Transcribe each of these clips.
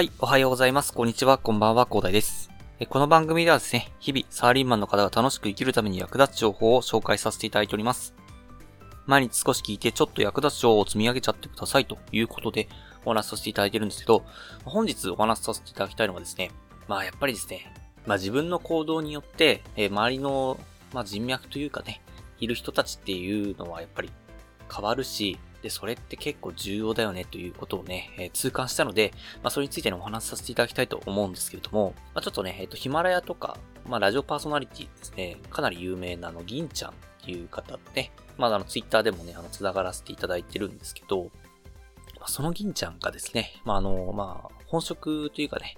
はい、おはようございます。こんにちは、こんばんは、広大です。この番組ではですね、日々、サーリンマンの方が楽しく生きるために役立つ情報を紹介させていただいております。毎日少し聞いて、ちょっと役立つ情報を積み上げちゃってくださいということで、お話しさせていただいてるんですけど、本日お話しさせていただきたいのはですね、まあやっぱりですね、まあ自分の行動によって、え周りの、まあ、人脈というかね、いる人たちっていうのはやっぱり変わるし、で、それって結構重要だよねということをね、えー、痛感したので、まあ、それについてのお話しさせていただきたいと思うんですけれども、まあ、ちょっとね、えっ、ー、と、ヒマラヤとか、まあ、ラジオパーソナリティですね、かなり有名なあの、銀ちゃんっていう方ね、まあ、あの、ツイッターでもね、あの、繋がらせていただいてるんですけど、まあ、その銀ちゃんがですね、まあ、あの、まあ、本職というかね、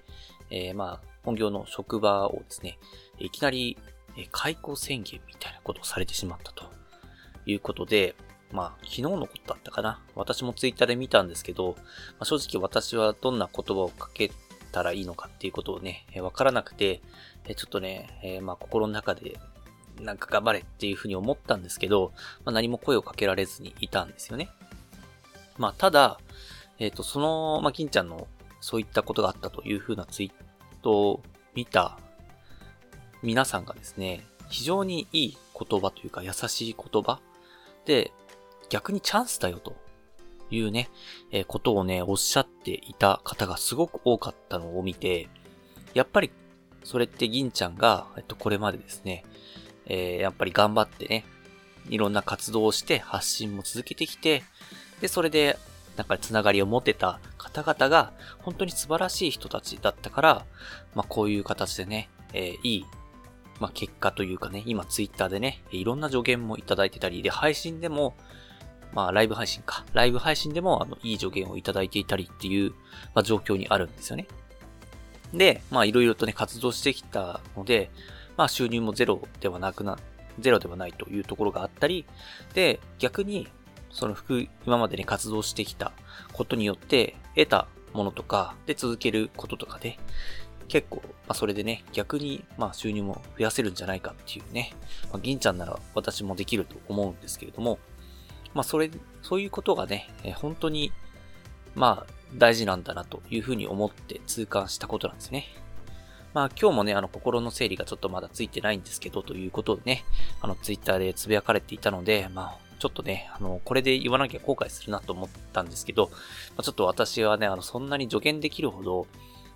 えー、まあ、本業の職場をですね、いきなり、え開校宣言みたいなことをされてしまったということで、まあ、昨日のことだったかな。私もツイッターで見たんですけど、まあ、正直私はどんな言葉をかけたらいいのかっていうことをね、わ、からなくて、えちょっとね、えー、まあ心の中で、なんか頑張れっていうふうに思ったんですけど、まあ、何も声をかけられずにいたんですよね。まあ、ただ、えっ、ー、と、その、まあ、金ちゃんのそういったことがあったというふうなツイートを見た皆さんがですね、非常にいい言葉というか優しい言葉で、逆にチャンスだよというね、えー、ことをね、おっしゃっていた方がすごく多かったのを見て、やっぱりそれって銀ちゃんが、えっと、これまでですね、えー、やっぱり頑張ってね、いろんな活動をして発信も続けてきて、で、それで、なんかつながりを持てた方々が、本当に素晴らしい人たちだったから、まあ、こういう形でね、えー、いい、まあ、結果というかね、今ツイッターでね、いろんな助言もいただいてたり、で、配信でも、まあ、ライブ配信か。ライブ配信でも、あの、いい助言をいただいていたりっていう、まあ、状況にあるんですよね。で、まあ、いろいろとね、活動してきたので、まあ、収入もゼロではなくな、ゼロではないというところがあったり、で、逆に、その服、今までね、活動してきたことによって、得たものとか、で続けることとかで、結構、まあ、それでね、逆に、まあ、収入も増やせるんじゃないかっていうね、まあ、銀ちゃんなら私もできると思うんですけれども、まあ、それ、そういうことがね、え本当に、まあ、大事なんだなというふうに思って痛感したことなんですね。まあ今日もね、あの心の整理がちょっとまだついてないんですけど、ということでね、あのツイッターで呟かれていたので、まあちょっとね、あの、これで言わなきゃ後悔するなと思ったんですけど、まあ、ちょっと私はね、あの、そんなに助言できるほど、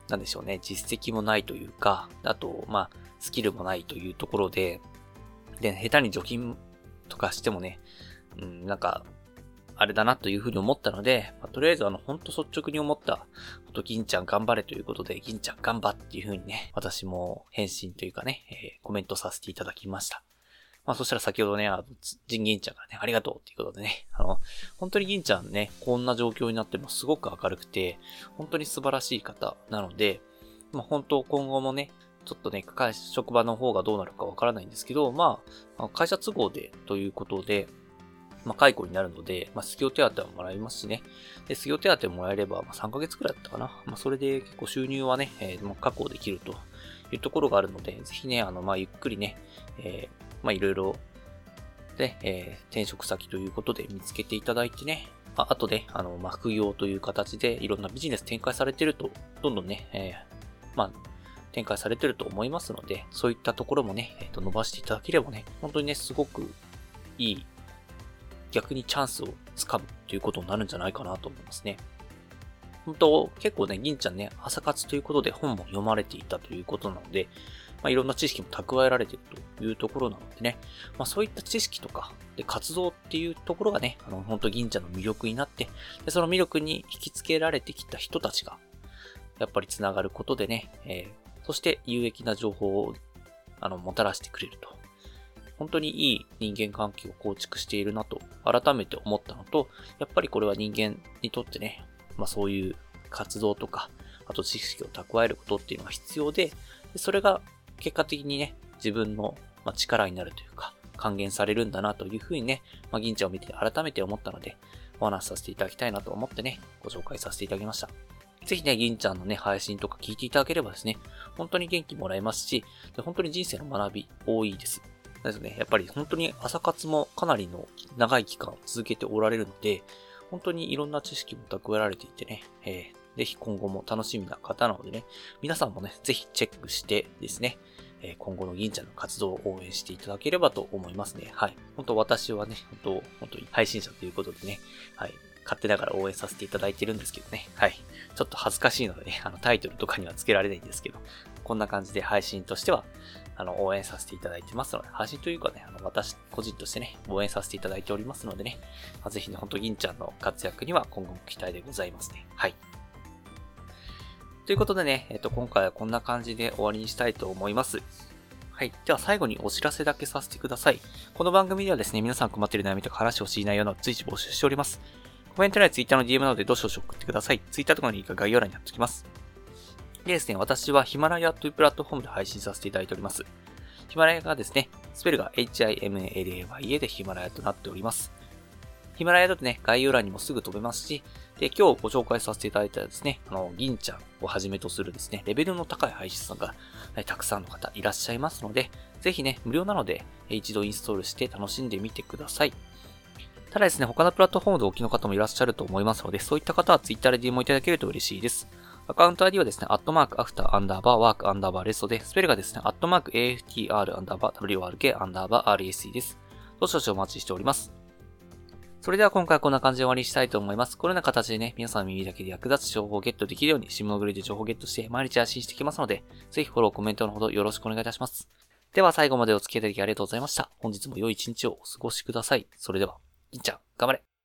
なんでしょうね、実績もないというか、あと、まあ、スキルもないというところで、で、下手に除菌とかしてもね、うん、なんか、あれだなというふうに思ったので、まあ、とりあえずあの、ほんと率直に思った、ほと銀ちゃん頑張れということで、銀ちゃん頑張っていうふうにね、私も返信というかね、えー、コメントさせていただきました。まあそしたら先ほどね、あの、ジン銀ちゃんがね、ありがとうっていうことでね、あの、本当に銀ちゃんね、こんな状況になってもすごく明るくて、本当に素晴らしい方なので、まあ本当今後もね、ちょっとね、会職場の方がどうなるかわからないんですけど、まあ、会社都合でということで、まあ、解雇になるので、まあ、失業手当はもらえますしね。で、失業手当もらえれば、まあ、3ヶ月くらいだったかな。まあ、それで結構収入はね、えー、確保できるというところがあるので、ぜひね、あの、まあ、ゆっくりね、えー、まあ、いろいろ、で、えー、転職先ということで見つけていただいてね、ああとで、あの、まあ、副業という形でいろんなビジネス展開されてると、どんどんね、えー、まあ、展開されてると思いますので、そういったところもね、えっ、ー、と、伸ばしていただければね、本当にね、すごくいい逆にチャンスをつかむということになるんじゃないかなと思いますね。本当、結構ね、銀ちゃんね、朝活ということで本も読まれていたということなので、まあ、いろんな知識も蓄えられているというところなのでね、まあ、そういった知識とか、で、活動っていうところがね、あの、本当銀ちゃんの魅力になって、で、その魅力に引き付けられてきた人たちが、やっぱり繋がることでね、えー、そして有益な情報を、あの、もたらしてくれると本当にいい人間関係を構築しているなと改めて思ったのと、やっぱりこれは人間にとってね、まあそういう活動とか、あと知識を蓄えることっていうのが必要で、それが結果的にね、自分の力になるというか、還元されるんだなというふうにね、まあ、銀ちゃんを見て改めて思ったので、お話しさせていただきたいなと思ってね、ご紹介させていただきました。ぜひね、銀ちゃんのね、配信とか聞いていただければですね、本当に元気もらえますし、本当に人生の学び多いです。ですね、やっぱり本当に朝活もかなりの長い期間続けておられるので、本当にいろんな知識も蓄えられていてね、えー、ぜひ今後も楽しみな方なのでね、皆さんもね、ぜひチェックしてですね、え今後の銀ちゃんの活動を応援していただければと思いますね。はい。本当私はね、本当本当に配信者ということでね、はい。勝手ながら応援させていただいてるんですけどね。はい。ちょっと恥ずかしいのでね、あのタイトルとかには付けられないんですけど、こんな感じで配信としては、あの、応援させていただいてますので、配信というかね、あの、私個人としてね、応援させていただいておりますのでね、まあ、ぜひね、ほんと銀ちゃんの活躍には今後も期待でございますね。はい。ということでね、えっと、今回はこんな感じで終わりにしたいと思います。はい。では最後にお知らせだけさせてください。この番組ではですね、皆さん困っている悩みとか話してほしい内容の随時募集しております。コメント欄や Twitter の DM などでどしどし送ってください。Twitter とかのリンクが概要欄に貼っておきます。でですね、私はヒマラヤというプラットフォームで配信させていただいております。ヒマラヤがですね、スペルが HIMALAYA でヒマラヤとなっております。ヒマラヤだとね、概要欄にもすぐ飛べますし、で、今日ご紹介させていただいたですね、あの、銀ちゃんをはじめとするですね、レベルの高い配信さんが、たくさんの方いらっしゃいますので、ぜひね、無料なので、一度インストールして楽しんでみてください。ただですね、他のプラットフォームでお聞きの方もいらっしゃると思いますので、そういった方は Twitter で DM をいただけると嬉しいです。アカウント ID はですね、アットマークアフターアンダーバーワークアンダーバーレストで、スペルがですね、アットマーク AFTR アンダーバー WRK アンダーバー RSE です。どしどしお待ちしております。それでは今回はこんな感じで終わりにしたいと思います。このような形でね、皆さんの耳だけで役立つ情報をゲットできるように、シムのグリで情報をゲットして毎日発信していきますので、ぜひフォロー、コメントのほどよろしくお願いいたします。では最後までお付き合いいただきありがとうございました。本日も良い一日をお過ごしください。それでは、銀ちゃん、頑張れ